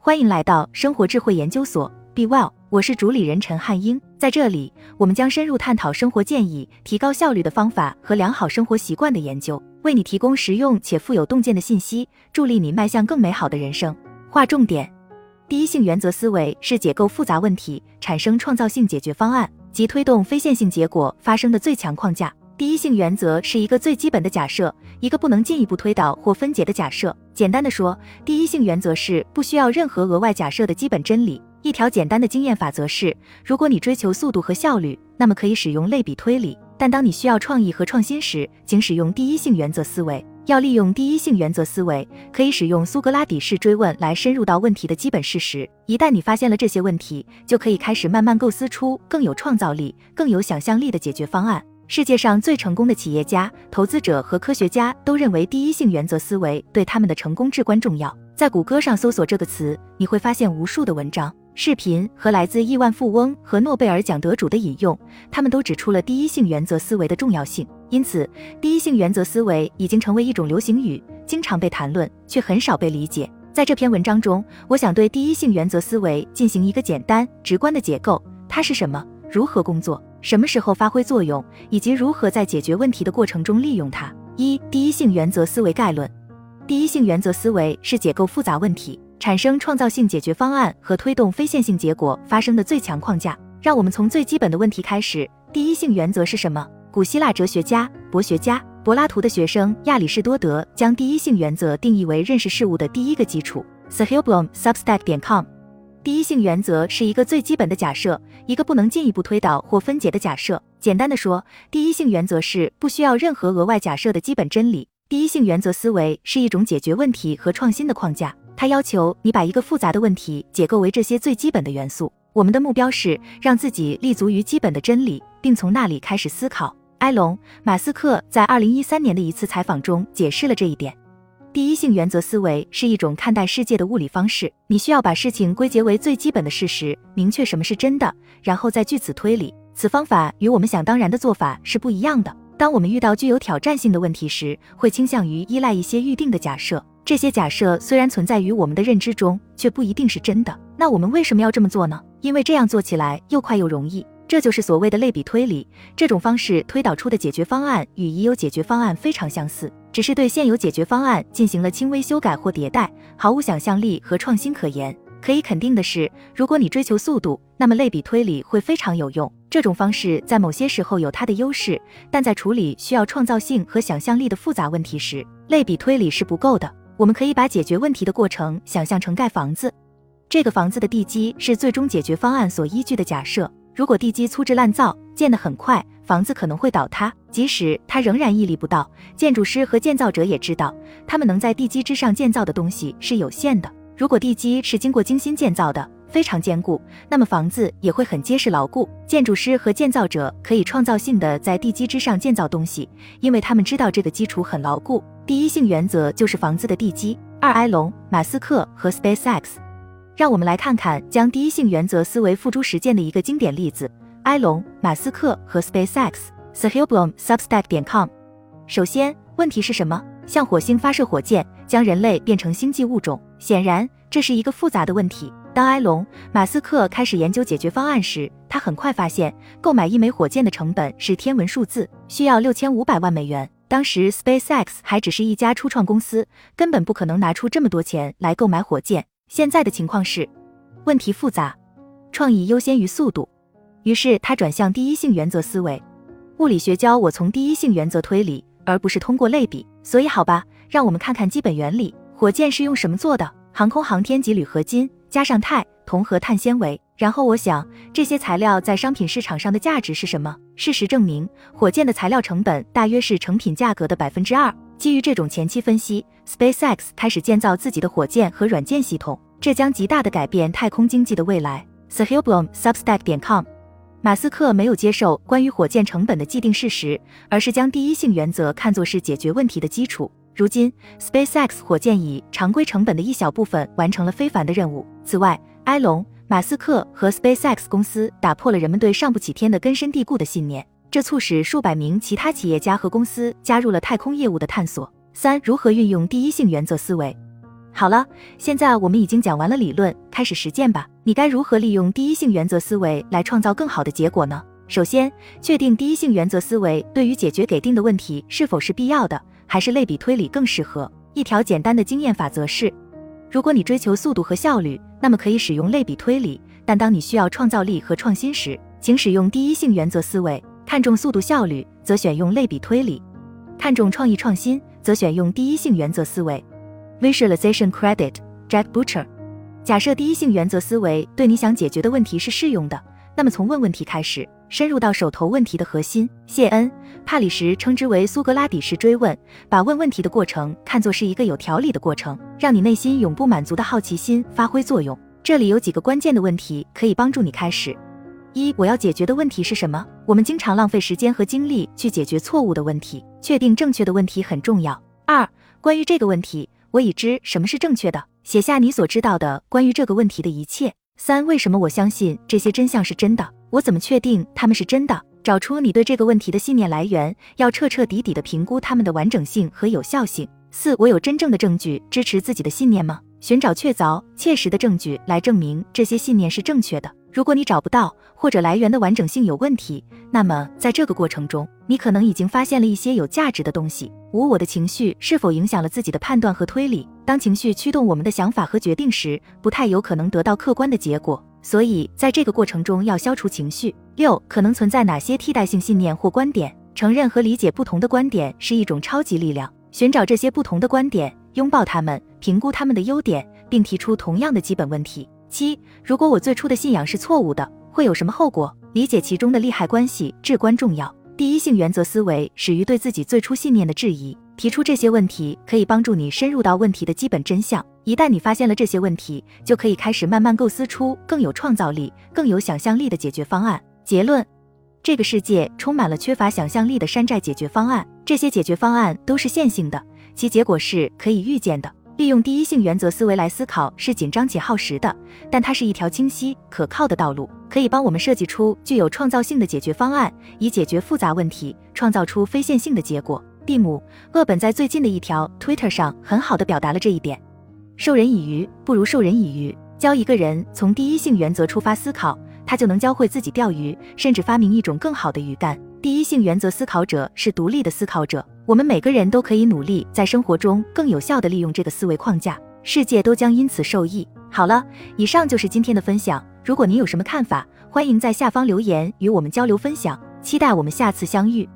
欢迎来到生活智慧研究所，Be Well，我是主理人陈汉英。在这里，我们将深入探讨生活建议、提高效率的方法和良好生活习惯的研究，为你提供实用且富有洞见的信息，助力你迈向更美好的人生。划重点：第一性原则思维是解构复杂问题、产生创造性解决方案及推动非线性结果发生的最强框架。第一性原则是一个最基本的假设，一个不能进一步推导或分解的假设。简单的说，第一性原则是不需要任何额外假设的基本真理。一条简单的经验法则是：如果你追求速度和效率，那么可以使用类比推理；但当你需要创意和创新时，请使用第一性原则思维。要利用第一性原则思维，可以使用苏格拉底式追问来深入到问题的基本事实。一旦你发现了这些问题，就可以开始慢慢构思出更有创造力、更有想象力的解决方案。世界上最成功的企业家、投资者和科学家都认为第一性原则思维对他们的成功至关重要。在谷歌上搜索这个词，你会发现无数的文章、视频和来自亿万富翁和诺贝尔奖得主的引用，他们都指出了第一性原则思维的重要性。因此，第一性原则思维已经成为一种流行语，经常被谈论，却很少被理解。在这篇文章中，我想对第一性原则思维进行一个简单、直观的解构：它是什么？如何工作？什么时候发挥作用，以及如何在解决问题的过程中利用它。一、第一性原则思维概论。第一性原则思维是解构复杂问题、产生创造性解决方案和推动非线性结果发生的最强框架。让我们从最基本的问题开始：第一性原则是什么？古希腊哲学家、博学家柏拉图的学生亚里士多德将第一性原则定义为认识事物的第一个基础。Sahilblom Substack 点 com。第一性原则是一个最基本的假设，一个不能进一步推导或分解的假设。简单的说，第一性原则是不需要任何额外假设的基本真理。第一性原则思维是一种解决问题和创新的框架，它要求你把一个复杂的问题解构为这些最基本的元素。我们的目标是让自己立足于基本的真理，并从那里开始思考。埃隆·马斯克在二零一三年的一次采访中解释了这一点。第一性原则思维是一种看待世界的物理方式。你需要把事情归结为最基本的事实，明确什么是真的，然后再据此推理。此方法与我们想当然的做法是不一样的。当我们遇到具有挑战性的问题时，会倾向于依赖一些预定的假设。这些假设虽然存在于我们的认知中，却不一定是真的。那我们为什么要这么做呢？因为这样做起来又快又容易。这就是所谓的类比推理。这种方式推导出的解决方案与已有解决方案非常相似。只是对现有解决方案进行了轻微修改或迭代，毫无想象力和创新可言。可以肯定的是，如果你追求速度，那么类比推理会非常有用。这种方式在某些时候有它的优势，但在处理需要创造性和想象力的复杂问题时，类比推理是不够的。我们可以把解决问题的过程想象成盖房子，这个房子的地基是最终解决方案所依据的假设。如果地基粗制滥造，建得很快，房子可能会倒塌。即使它仍然屹立不倒，建筑师和建造者也知道，他们能在地基之上建造的东西是有限的。如果地基是经过精心建造的，非常坚固，那么房子也会很结实牢固。建筑师和建造者可以创造性的在地基之上建造东西，因为他们知道这个基础很牢固。第一性原则就是房子的地基。二埃隆·马斯克和 SpaceX。让我们来看看将第一性原则思维付诸实践的一个经典例子：埃隆·马斯克和 SpaceX。Sahilblom Substack 点 com。首先，问题是什么？向火星发射火箭，将人类变成星际物种。显然，这是一个复杂的问题。当埃隆·马斯克开始研究解决方案时，他很快发现，购买一枚火箭的成本是天文数字，需要六千五百万美元。当时，SpaceX 还只是一家初创公司，根本不可能拿出这么多钱来购买火箭。现在的情况是，问题复杂，创意优先于速度，于是他转向第一性原则思维。物理学教我从第一性原则推理，而不是通过类比。所以好吧，让我们看看基本原理。火箭是用什么做的？航空航天级铝合金加上钛、铜和碳纤维。然后我想，这些材料在商品市场上的价值是什么？事实证明，火箭的材料成本大约是成品价格的百分之二。基于这种前期分析，SpaceX 开始建造自己的火箭和软件系统，这将极大的改变太空经济的未来。Sahilblom Substack 点 com。马斯克没有接受关于火箭成本的既定事实，而是将第一性原则看作是解决问题的基础。如今，SpaceX 火箭以常规成本的一小部分完成了非凡的任务。此外，埃隆·马斯克和 SpaceX 公司打破了人们对上不起天的根深蒂固的信念。这促使数百名其他企业家和公司加入了太空业务的探索。三、如何运用第一性原则思维？好了，现在我们已经讲完了理论，开始实践吧。你该如何利用第一性原则思维来创造更好的结果呢？首先，确定第一性原则思维对于解决给定的问题是否是必要的，还是类比推理更适合。一条简单的经验法则是：如果你追求速度和效率，那么可以使用类比推理；但当你需要创造力和创新时，请使用第一性原则思维。看重速度效率，则选用类比推理；看重创意创新，则选用第一性原则思维。Visualization Credit Jack Butcher。假设第一性原则思维对你想解决的问题是适用的，那么从问问题开始。深入到手头问题的核心。谢恩·帕里什称之为苏格拉底式追问，把问问题的过程看作是一个有条理的过程，让你内心永不满足的好奇心发挥作用。这里有几个关键的问题可以帮助你开始：一、我要解决的问题是什么？我们经常浪费时间和精力去解决错误的问题，确定正确的问题很重要。二、关于这个问题，我已知什么是正确的，写下你所知道的关于这个问题的一切。三、为什么我相信这些真相是真的？我怎么确定他们是真的？找出你对这个问题的信念来源，要彻彻底底的评估它们的完整性和有效性。四，我有真正的证据支持自己的信念吗？寻找确凿、切实的证据来证明这些信念是正确的。如果你找不到，或者来源的完整性有问题，那么在这个过程中，你可能已经发现了一些有价值的东西。五，我的情绪是否影响了自己的判断和推理？当情绪驱动我们的想法和决定时，不太有可能得到客观的结果。所以，在这个过程中要消除情绪。六，可能存在哪些替代性信念或观点？承认和理解不同的观点是一种超级力量。寻找这些不同的观点，拥抱他们，评估他们的优点，并提出同样的基本问题。七，如果我最初的信仰是错误的，会有什么后果？理解其中的利害关系至关重要。第一性原则思维始于对自己最初信念的质疑。提出这些问题可以帮助你深入到问题的基本真相。一旦你发现了这些问题，就可以开始慢慢构思出更有创造力、更有想象力的解决方案。结论：这个世界充满了缺乏想象力的山寨解决方案，这些解决方案都是线性的，其结果是可以预见的。利用第一性原则思维来思考是紧张且耗时的，但它是一条清晰可靠的道路，可以帮我们设计出具有创造性的解决方案，以解决复杂问题，创造出非线性的结果。蒂姆·厄本在最近的一条 Twitter 上很好的表达了这一点：授人以鱼不如授人以渔。教一个人从第一性原则出发思考，他就能教会自己钓鱼，甚至发明一种更好的鱼竿。第一性原则思考者是独立的思考者。我们每个人都可以努力在生活中更有效地利用这个思维框架，世界都将因此受益。好了，以上就是今天的分享。如果您有什么看法，欢迎在下方留言与我们交流分享。期待我们下次相遇。